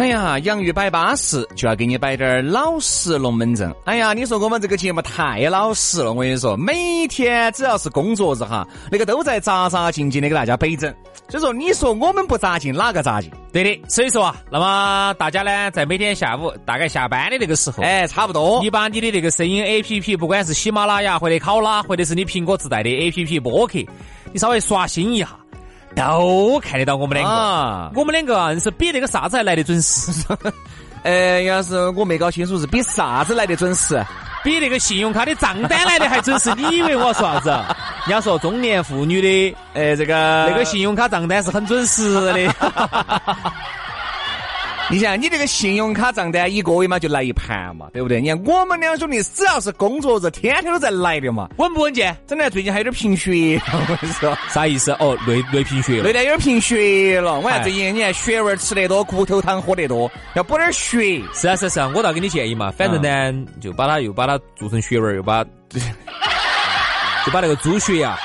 哎呀，洋芋摆巴适，就要给你摆点儿老实龙门阵。哎呀，你说我们这个节目太老实了，我跟你说，每天只要是工作日哈，那个都在扎扎静静的给大家摆整。所以说，你说我们不扎劲，哪个扎劲？对的，所以说啊，那么大家呢，在每天下午大概下班的那个时候，哎，差不多，你把你的那个声音 A P P，不管是喜马拉雅或者考拉，或者是你苹果自带的 A P P 播客，你稍微刷新一下。都看得到我们两个，我们两个啊是比那个啥子还来得准时。呃，要是我没搞清楚是比啥子来得准时，比那个信用卡的账单来的还准时。你以为我要说啥子？人家说中年妇女的，呃，这个那个信用卡账单是很准时的。你想，你这个信用卡账单一个月嘛就来一盘嘛，对不对？你看我们两兄弟只要是工作日，天天都在来的嘛，稳不稳健？真的最近还有点贫血，我跟你说，啥意思？哦，累累贫血，累得有点贫血了。我看最近你看血味吃得多，骨头汤喝得多，要补点血。是啊是啊是啊，我倒给你建议嘛，反正呢，就把它又把它做成血味，又把 就把那个猪血呀。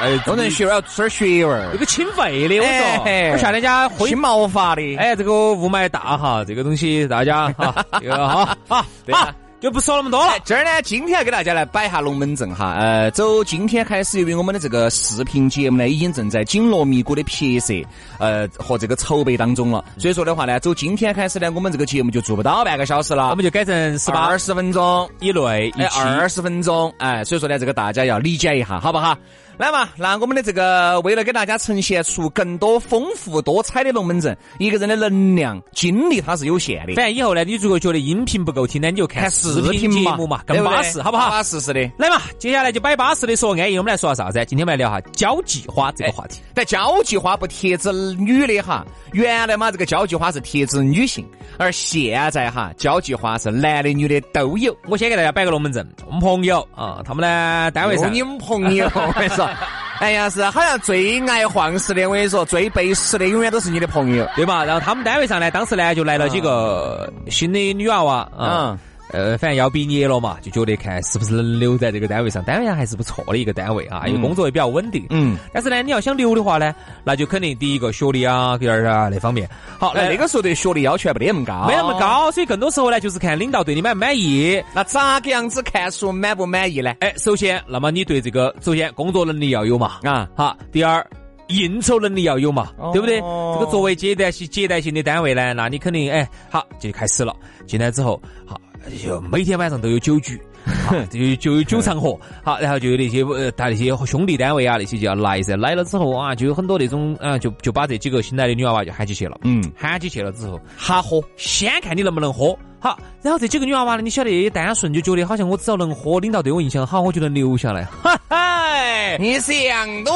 哎，弄成血味要吃点血味儿，这个清肺的，我说。我夏天家清毛发的。哎，这个雾霾大哈，这个东西大家哈，哈，好，好，就不说那么多了。这儿呢，今天要给大家来摆下龙门阵哈。呃，走今天开始，由于我们的这个视频节目呢，已经正在紧锣密鼓的拍摄，呃，和这个筹备当中了。所以说的话呢，走今天开始呢，我们这个节目就做不到半个小时了，我们就改成十八二十分钟以内，哎，二十分钟，哎，所以说呢，这个大家要理解一下，好不好？来嘛，那我们的这个为了给大家呈现出更多丰富多彩的龙门阵，一个人的能量精力它是有限的。反正以后呢，你如果觉得音频不够听呢，你就看视频节目嘛，更巴适，好不好？巴适是的。来嘛，接下来就摆巴适的说安逸，我们来说下啥子？今天我们来聊哈交际花这个话题。但交际花不贴子女的哈，原来嘛这个交际花是贴子女性，而现在哈交际花是男的女的都有。我先给大家摆个龙门阵，我们朋友啊，他们呢单位上，你们朋友，我跟你说。哎呀，是好像最爱晃事的，我跟你说，最背时的永远都是你的朋友，对吧？然后他们单位上呢，当时呢就来了几个新的女娃娃啊。呃，反正要毕业了嘛，就觉得看是不是能留在这个单位上。单位上还是不错的一个单位啊，因为工作也比较稳定。嗯。但是呢，你要想留的话呢，那就肯定第一个学历啊，第二啊那方面。好，那那个时候对学历要求还没得那么高，没那么高，所以更多时候呢，就是看领导对你满不满意。那咋个样子看出满不满意呢？哎，首先，那么你对这个，首先工作能力要有嘛啊。好，第二，应酬能力要有嘛，对不对？这个作为接待性接待性的单位呢，那你肯定哎，好就开始了。进来之后，好。就每天晚上都有酒局，就就有酒场合，好，然后就有那些呃，他那些兄弟单位啊，那些就要来噻，来了之后啊，就有很多那种啊，就就把这几个新来的女娃娃就喊起去了，嗯，喊起去了之后，哈喝，先看你能不能喝，好，然后这几个女娃娃呢，你晓得单纯就觉得好像我只要能喝，领导对我印象好，我就能留下来，哈哈，你想多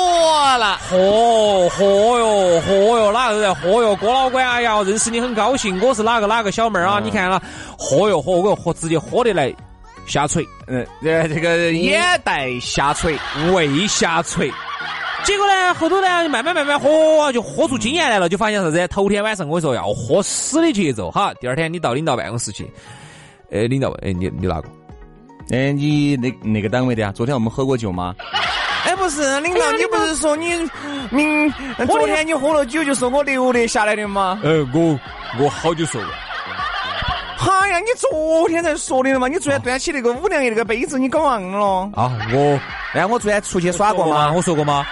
了，喝喝哟，喝哟，哪个都在喝哟，郭老倌，哎呀，认识你很高兴，我是哪个哪个小妹儿啊，你看了。喝哟喝，我喝直接喝得来下垂，嗯，呃，这个眼袋下垂，胃下垂。结果呢，后头呢，慢慢慢慢喝，就喝出经验来了，就发现啥子？头天晚上我跟你说要喝死的节奏，哈。第二天你到领导办公室去，呃，领导问，哎，你你哪个？哎，你那那个单位的啊？昨天我们喝过酒吗？哎，不是，领导，你不是说你明昨天你喝了酒就说我留的下来的吗？呃，我我好久说过。哎呀，你昨天才说的了嘛？你昨天端起那个五粮液那个杯子，你搞忘了？啊，我，哎，我昨天出去耍过吗？我说过吗？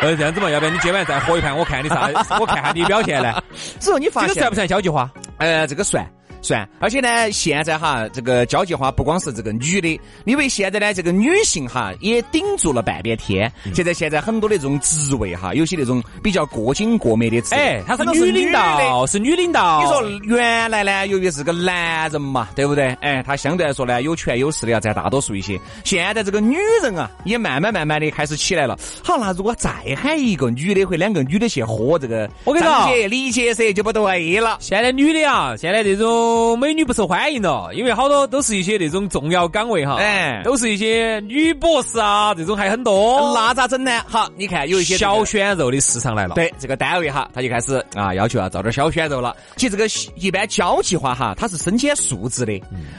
呃，这样子嘛，要不然你今晚再喝一盘，我看你啥？我看下你表现呢。之后你发现这个算不算交际花？呃，这个算。算。而且呢，现在哈，这个交际花不光是这个女的，因为现在呢，这个女性哈也顶住了半边天。现在现在很多的这种职位哈，有些那种比较过紧过美的职位，哎，她是女领导，是女领导。你说原来呢，由于是个男人嘛，对不对？哎，他相对来说呢，有权有势的要占大多数一些。现在这个女人啊，也慢慢慢慢的开始起来了。好，那如果再喊一个女的或两个女的去喝这个，我跟你说，理解噻，就不对了。现在女的啊，现在这种美女不受欢迎了，因为好多都是一些那种重要岗位哈，哎，都是一些女博士啊，这种还很多。那咋整呢？好，你看有一些小鲜肉的市场来了。对，这个单位哈，他就开始啊，要求啊招点小鲜肉了。其实这个一般交际花哈，它是身兼数职的。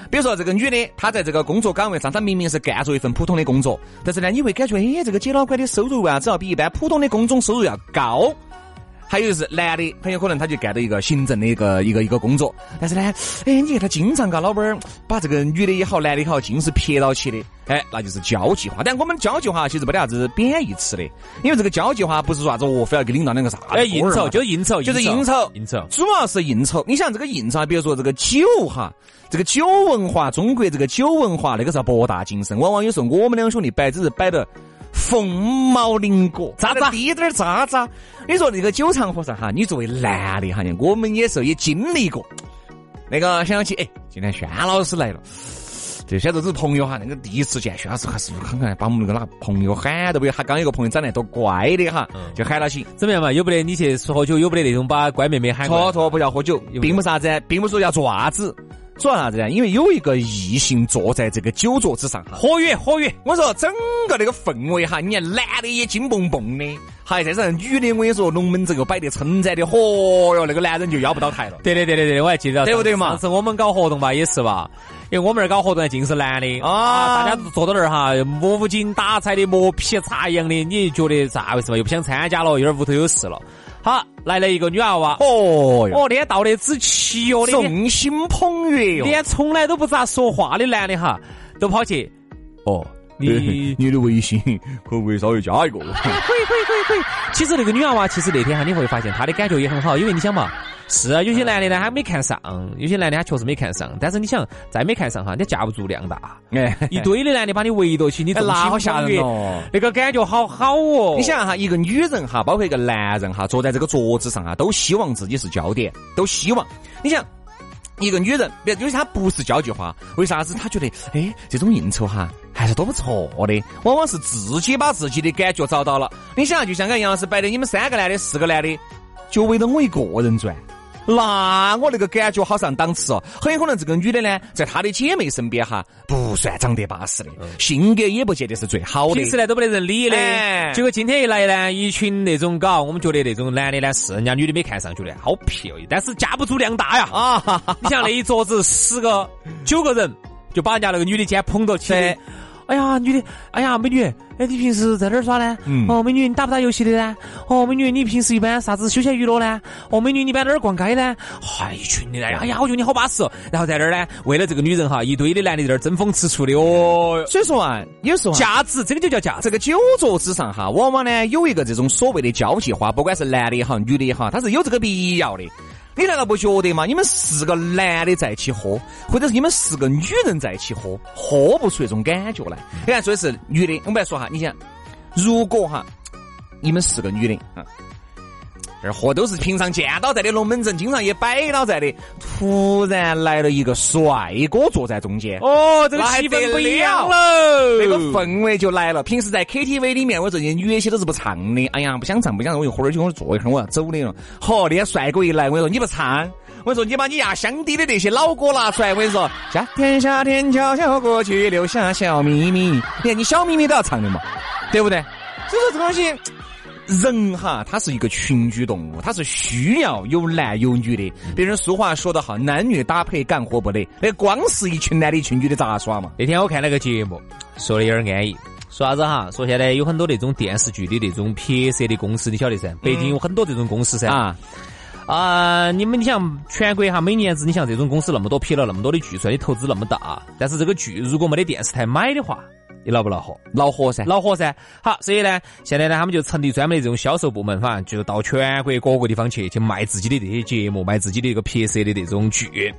比如说这个女的，她在这个工作岗位上，她明明是干着一份普通的工作，但是呢，你会感觉哎，这个姐老倌的收入啊，只要比一般普通的工种收入要高。还有就是男的，很有可能他就干到一个行政的一个一个一个工作，但是呢，哎，你看他经常嘎老板儿把这个女的也好，男的也好，尽是撇到起的，哎，那就是交际花。但我们交际花其实没得啥子贬义词的，因为这个交际花不是说啥子哦，非要给领导两个啥，哎，应酬就应酬，就是应酬，应酬，主要是应酬。你想这个应酬，比如说这个酒哈，这个酒文化，中国这个酒文化那个是博大精深，往往有时候我们两兄弟摆只是摆的。凤毛麟角，渣渣滴点儿渣渣。你说那个酒场和上哈，你作为男的哈，我们也是也经历过。那个想起哎，今天轩老师来了，这些都是朋友哈。那个第一次见轩老师还是很看把我们那个哪个朋友喊都不有，他刚有个朋友长得多乖的哈，就喊了起。怎么样嘛？有不得你去喝酒，有不得那种把乖妹妹喊？错错，不要喝酒，并不啥子，并不说要做啥子。主要啥子呢？因为有一个异性坐在这个酒桌之上，活跃活跃。我说整个那个氛围哈，你看男的也金蹦蹦的，还再是女的，我跟你说龙门阵又摆得称赞的，嚯哟，那个男人就要不到台了。对对对对对，我还记得，对不对嘛？上次我们搞活动吧，也是吧，因为我们那儿搞活动还尽是男的啊，大家坐到那儿哈，无精打采的，磨皮擦痒的，你觉得咋回事嘛？又不想参加了，有点屋头有事了。好，来了一个女娃娃，哦哟，哦，那天到的只齐哟，众星捧月哟，连从来都不咋说话的男的哈，都跑去，哦，你 你的微信可不可以稍微加一个？可以可以可以可以。其实那个女娃娃，其实那天哈，你会发现她的感觉也很好，因为你想嘛。是啊，有些男的呢，他没看上；有些男的他确实没看上。但是你想，再没看上哈，你架不住量大。哎，一堆的男的把你围到起，你 那好吓人哦！那个感觉好好哦。你想哈，一个女人哈，包括一个男人哈，坐在这个桌子上啊，都希望自己是焦点，都希望。你想，一个女人，别因为她不是交际花，为啥子她觉得哎，这种应酬哈还是多不错的？往往是自己把自己的感觉找到了。你想，就像刚杨老师摆的，你们三个男的、四个男的，就围着我一个人转。那我那个感觉好上档次哦，很有可能这个女的呢，在她的姐妹身边哈，不算长得巴适的，性格也不见得是最好的，平时呢都不得人理的。结果今天一来呢，一群那种搞，我们觉得那种男的呢是人家女的没看上，觉得好漂亮，但是架不住量大呀啊！你像那一桌子十个九个人，就把人家那个女的肩捧到起。哎呀，女的，哎呀，美女，哎，你平时在哪儿耍呢？哦，美女，你打不打游戏的呢？哦，美女，你平时一般啥子休闲娱乐呢？哦，美女，你一般哪儿逛街呢？嗨，一群的，哎呀，我觉得你好巴适。然后在那儿呢，为了这个女人哈，一堆的男的在那儿争风吃醋的哦。所以说啊，有时候价值，这个就叫价。这个酒桌之上哈，往往呢有一个这种所谓的交际花，不管是男的也好，女的也好，它是有这个必要的。你难道不觉得吗？你们四个男的在一起喝，或者是你们四个女人在一起喝，喝不出那种感觉来。你看，说的是女的，我们来说哈，你想，如果哈，你们四个女的啊。这货都是平常见到在的龙门阵，经常也摆到在的。突然来了一个帅哥坐在中间，哦，这个气氛不一样了，那个氛围就来了。平时在 KTV 里面，我这些女的些都是不唱的。哎呀，不想唱，不想唱，我就喝点酒，我坐一会儿，我要走的了。好，那些帅哥一来，我跟你说你不唱，我说你把你压箱底的那些老歌拿出来，我跟你说，夏天夏天悄悄过去，留下小秘密。你看你小秘密都要唱的嘛，对不对？所以说这东西。人哈，他是一个群居动物，他是需要有男有女的。别人俗话说得好，男女搭配干活不累。那光是一群男的一群女的咋耍嘛？那天我看那个节目，说的有点安逸。说啥子哈？说现在有很多那种电视剧的那种拍摄的公司，你晓得噻？北京有很多这种公司噻。啊啊！你们你像全国哈，每年子你像这种公司那么多，拍了那么多的剧出来，你投资那么大，但是这个剧如果没得电视台买的话。你恼不恼火？恼火噻，恼火噻。好，所以呢，现在呢，他们就成立专门的这种销售部门，反正就到全国各个地方去去卖自己的这些节目，卖自己的一个拍摄的这种剧。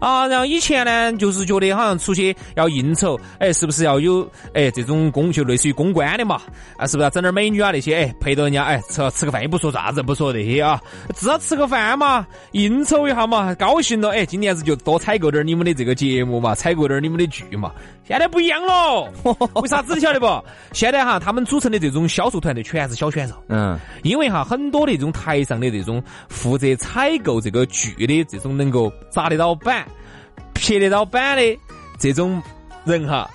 啊，然后以前呢，就是觉得好像出去要应酬，哎，是不是要有哎这种公就类似于公关的嘛？啊，是不是要整点美女啊那些？哎，陪到人家哎吃吃个饭也不说啥子，不说这些啊，至少吃个饭嘛，应酬一下嘛，高兴了哎，今年子就多采购点你们的这个节目嘛，采购点你们的剧嘛。现在不一样了，为啥子你晓得不？现在哈，他们组成的这种销售团队全是小选手。嗯，因为哈，很多的这种台上的这种负责采购这个剧的这种能够砸得到板。撇得到板的这种人哈，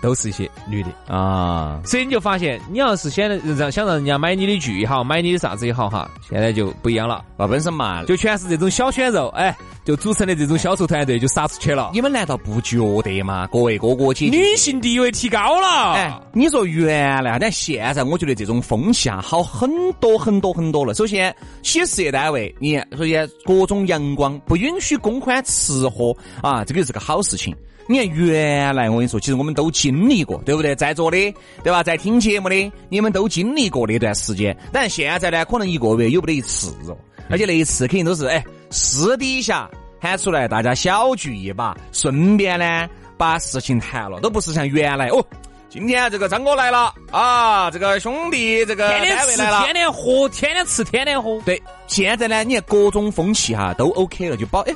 都是一些女的啊，所以你就发现，你要是想让想让人家买你的剧也好，买你的啥子也好哈，现在就不一样了，那本身嘛，就全是这种小鲜肉，哎，就组成的这种销售团队就杀出去了。你们难道不觉得吗？各位哥哥姐姐，女性地位提高了。哎，你说原来，但现在我觉得这种风气啊，好很多很多很多了。首先，企事业单位，你首先各种阳光，不允许公款吃喝啊，这个是个好事情。你看，原来我跟你说，其实我们都经历过，对不对？在座的，对吧？在听节目的，你们都经历过那段时间。但现在呢，可能一个月有不得一次哦，而且那一次肯定都是哎私底下喊出来，大家小聚一把，顺便呢把事情谈了，都不是像原来哦。今天这个张哥来了啊，这个兄弟这个天天吃天天喝，天天吃天天喝。对，现在呢，你看各种风气哈都 OK 了，就保哎，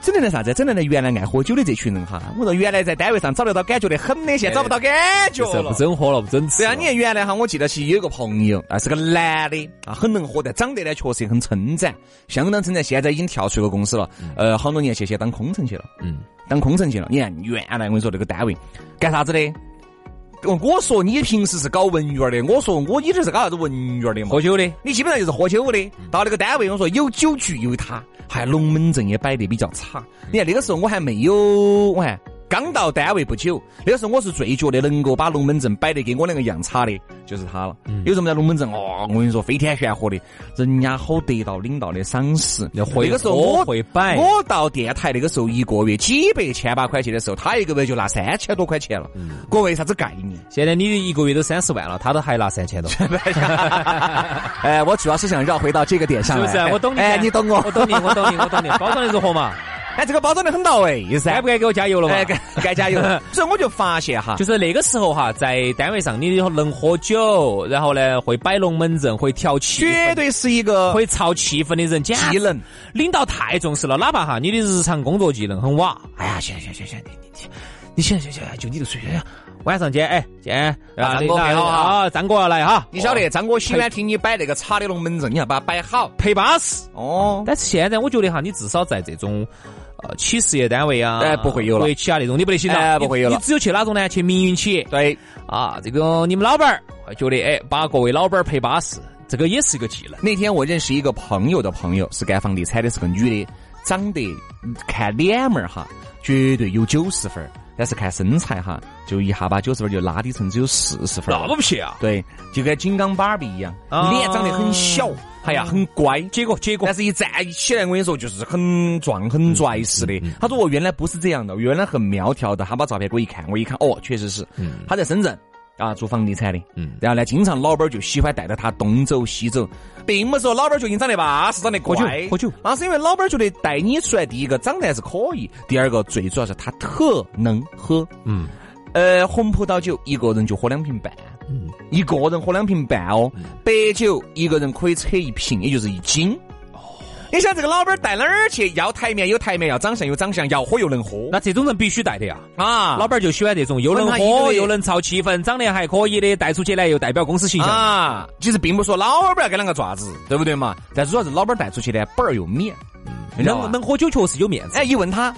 整的那啥子，整的那原来爱喝酒的这群人哈，我说原来在单位上找得到感觉的很的，现在找不到感觉了。不整喝了，不整吃。对啊，你看原来哈，我记得起有个朋友啊，是个男的啊，很能喝的，长得呢确实也很称赞，相当称赞。现在已经跳出一个公司了，呃，好多年前先当空乘去了，嗯，当空乘去了。你看原来我跟你说那个单位干啥子的？我说你平时是搞文员的，我说我你这是搞啥子文员的嘛？喝酒的，你基本上就是喝酒的。到那个单位，我说有酒局有他，还龙门阵也摆得比较差。你看那个时候我还没有，我看。刚到单位不久，那个时候我是最觉得能够把龙门阵摆得跟我两个一样差的，就是他了。有什么叫龙门阵？哦，我跟你说，飞天玄火的，人家好得到领导的赏识。那个时候我会摆，我到电台那个时候一个月几百千把块钱的时候，他一个月就拿三千多块钱了。各位啥子概念？现在你一个月都三十万了，他都还拿三千多。哎，我主要是想绕回到这个点上来。是不是？我懂你。哎，你懂我，我懂你，我懂你，我懂你。包装的如何嘛？哎，这个包装的很到位噻，该不该给我加油了嘛？该该加油。所以我就发现哈，就是那个时候哈，在单位上你能喝酒，然后呢会摆龙门阵，会调气，绝对是一个会操气氛的人。技能，领导太重视了，哪怕哈你的日常工作技能很瓦。哎呀，行行行行，你你你行行行，就你这水平。晚上见，哎见，张哥好啊，张哥要来哈。你晓得，张哥喜欢听你摆那个茶的龙门阵，你要把它摆好，陪巴适哦。但是现在我觉得哈，你至少在这种。呃，企事业单位啊，哎，不会有了。国企啊那种，你不得行了，不会有了。你只有去哪种呢？去民营企业。对，啊，这个你们老板儿觉得，哎，把各位老板儿陪巴适，这个也是一个技能。那天我认识一个朋友的朋友，是干房地产的，是个女的，长得看脸门儿哈，绝对有九十分儿，但是看身材哈，就一下把九十分就拉低成只有四十分那么不撇啊？对，就跟金刚芭比一样，脸长得很小。哎呀，很乖，结果结果，但是一站起来，我跟你说，就是很壮、很拽似的。他说我原来不是这样的，原来很苗条的。他把照片给我一看，我一看，哦，确实是。他在深圳啊，做房地产的。嗯。然后呢，经常老板就喜欢带着他东走西走，并不是说老板就你长得巴适、长得乖。喝酒，喝酒。那是因为老板觉得带你出来，第一个长得还是可以，第二个最主要是他特能喝。嗯。呃，红葡萄酒一个人就喝两瓶半。一个人喝两瓶半哦，白酒一个人可以扯一瓶，也就是一斤。哦，你想这个老板带哪儿去？要台面有台面，要长相有长相，要喝又能喝。那这种人必须带的呀！啊，老板就喜欢这种又能喝又能操气氛，长得还可以的，带出去呢又代表公司形象啊。其实并不说老板要给两个爪子，对不对嘛？但主要是老板带出去呢，本儿又面。能能喝酒确实有面子。哎，一问他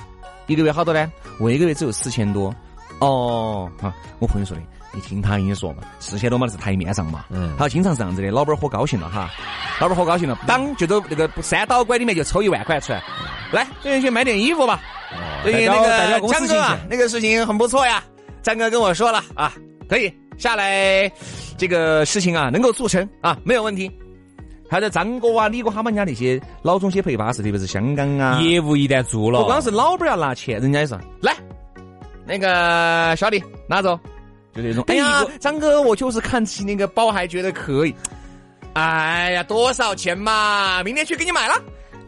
一个月好多呢？我一个月只有四千多。哦，啊，我朋友说的。你听他跟你说嘛，四千多嘛是台面上嘛，嗯，他经常是这样子的，老板儿喝高兴了哈，老板儿喝高兴了，当就走那个三导管里面就抽一万块出来，来，最近去买点衣服吧。对那个张哥啊，那个事情很不错呀，张哥跟我说了啊，可以下来，这个事情啊能够做成啊，没有问题。还有张哥啊、李哥他们家那些老总些陪巴适，特别是香港啊，业务一旦做了，不光是老板要拿钱，人家也是来，那个小李拿走。就这种。哎呀，张哥，我就是看起那个包还觉得可以。哎呀，多少钱嘛？明天去给你买了。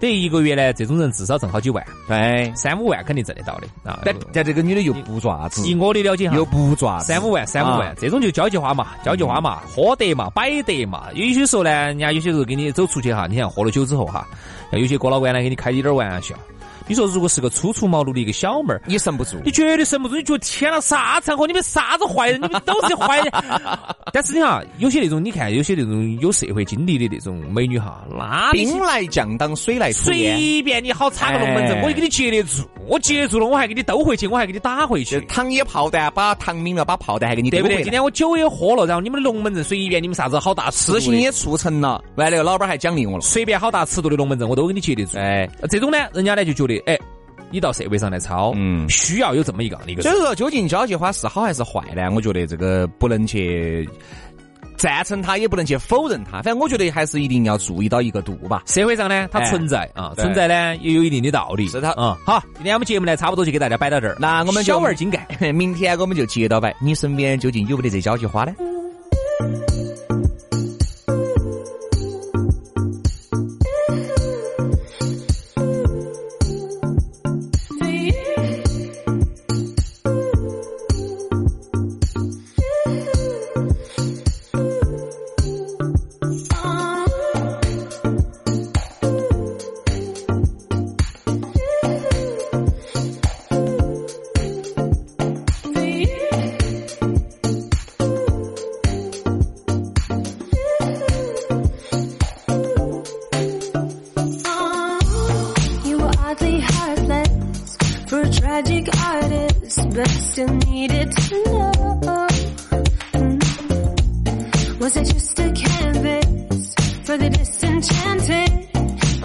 等于一个月呢，这种人至少挣好几万，对，三五万肯定挣得到的啊。但但这个女的又不爪子，以我的了解哈，又不爪子，三五万，三五万，这种就交际花嘛，交际花嘛，喝得嘛，摆得嘛。有些时候呢，人家有些时候给你走出去哈，你像喝了酒之后哈，有些哥老倌呢，给你开一点玩笑。你说，如果是个初出茅庐的一个小妹儿，你神不住，你绝对神不住。你觉得天哪，啥场合？你们啥子坏人？你们都是坏人。但是你哈，有些那种，你看，有些那种有社会经历的那种美女哈，那兵来将挡，水来土掩，随便你好插个龙门阵，我就给你接得住。我接住了，我还给你兜回去，我还给你打回去。糖也炮弹，把糖抿了，把炮弹还给你对不对？今天我酒也喝了，然后你们的龙门阵随便你们啥子好大事情也促成了，完了老板还奖励我了，随便好大尺度的龙门阵我都给你接得住。哎，这种呢，人家呢就觉得哎。你到社会上来抄，嗯，需要有这么一个一个。所以说，究竟交际花是好还是坏呢？我觉得这个不能去赞成他，也不能去否认他。反正我觉得还是一定要注意到一个度吧。社会上呢，它存在啊，存在呢也有一定的道理。是它，嗯。好，今天我们节目呢，差不多就给大家摆到这儿。那我们小玩精干，明天我们就接着摆。你身边究竟有没得这交际花呢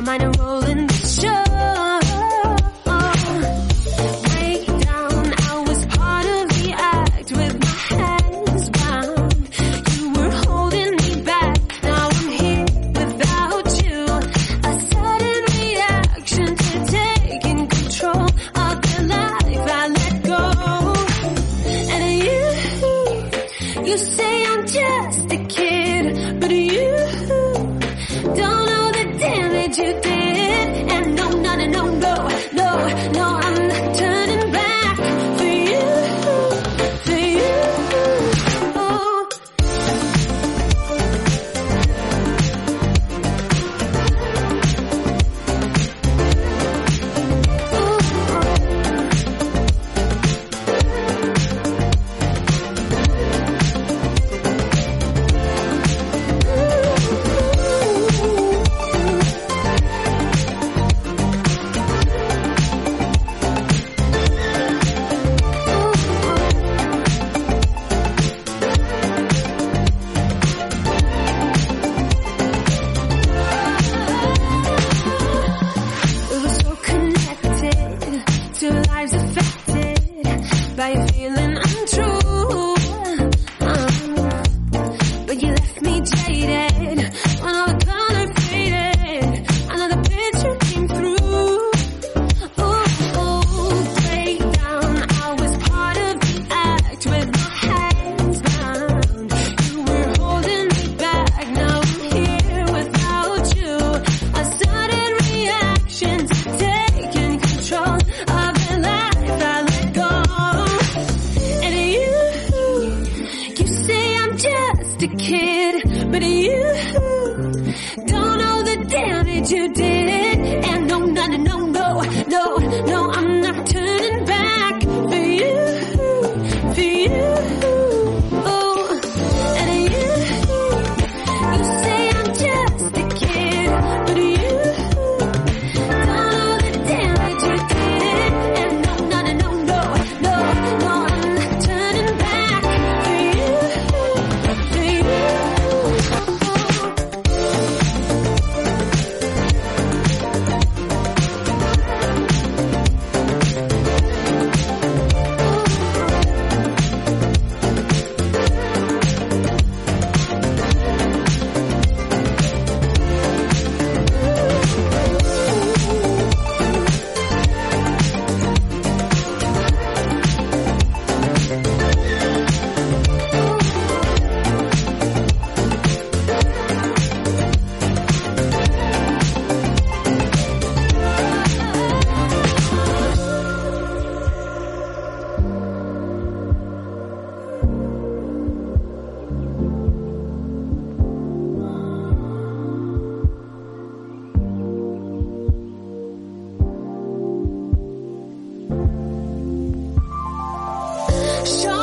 minor role. is affected by a feeling you did. Show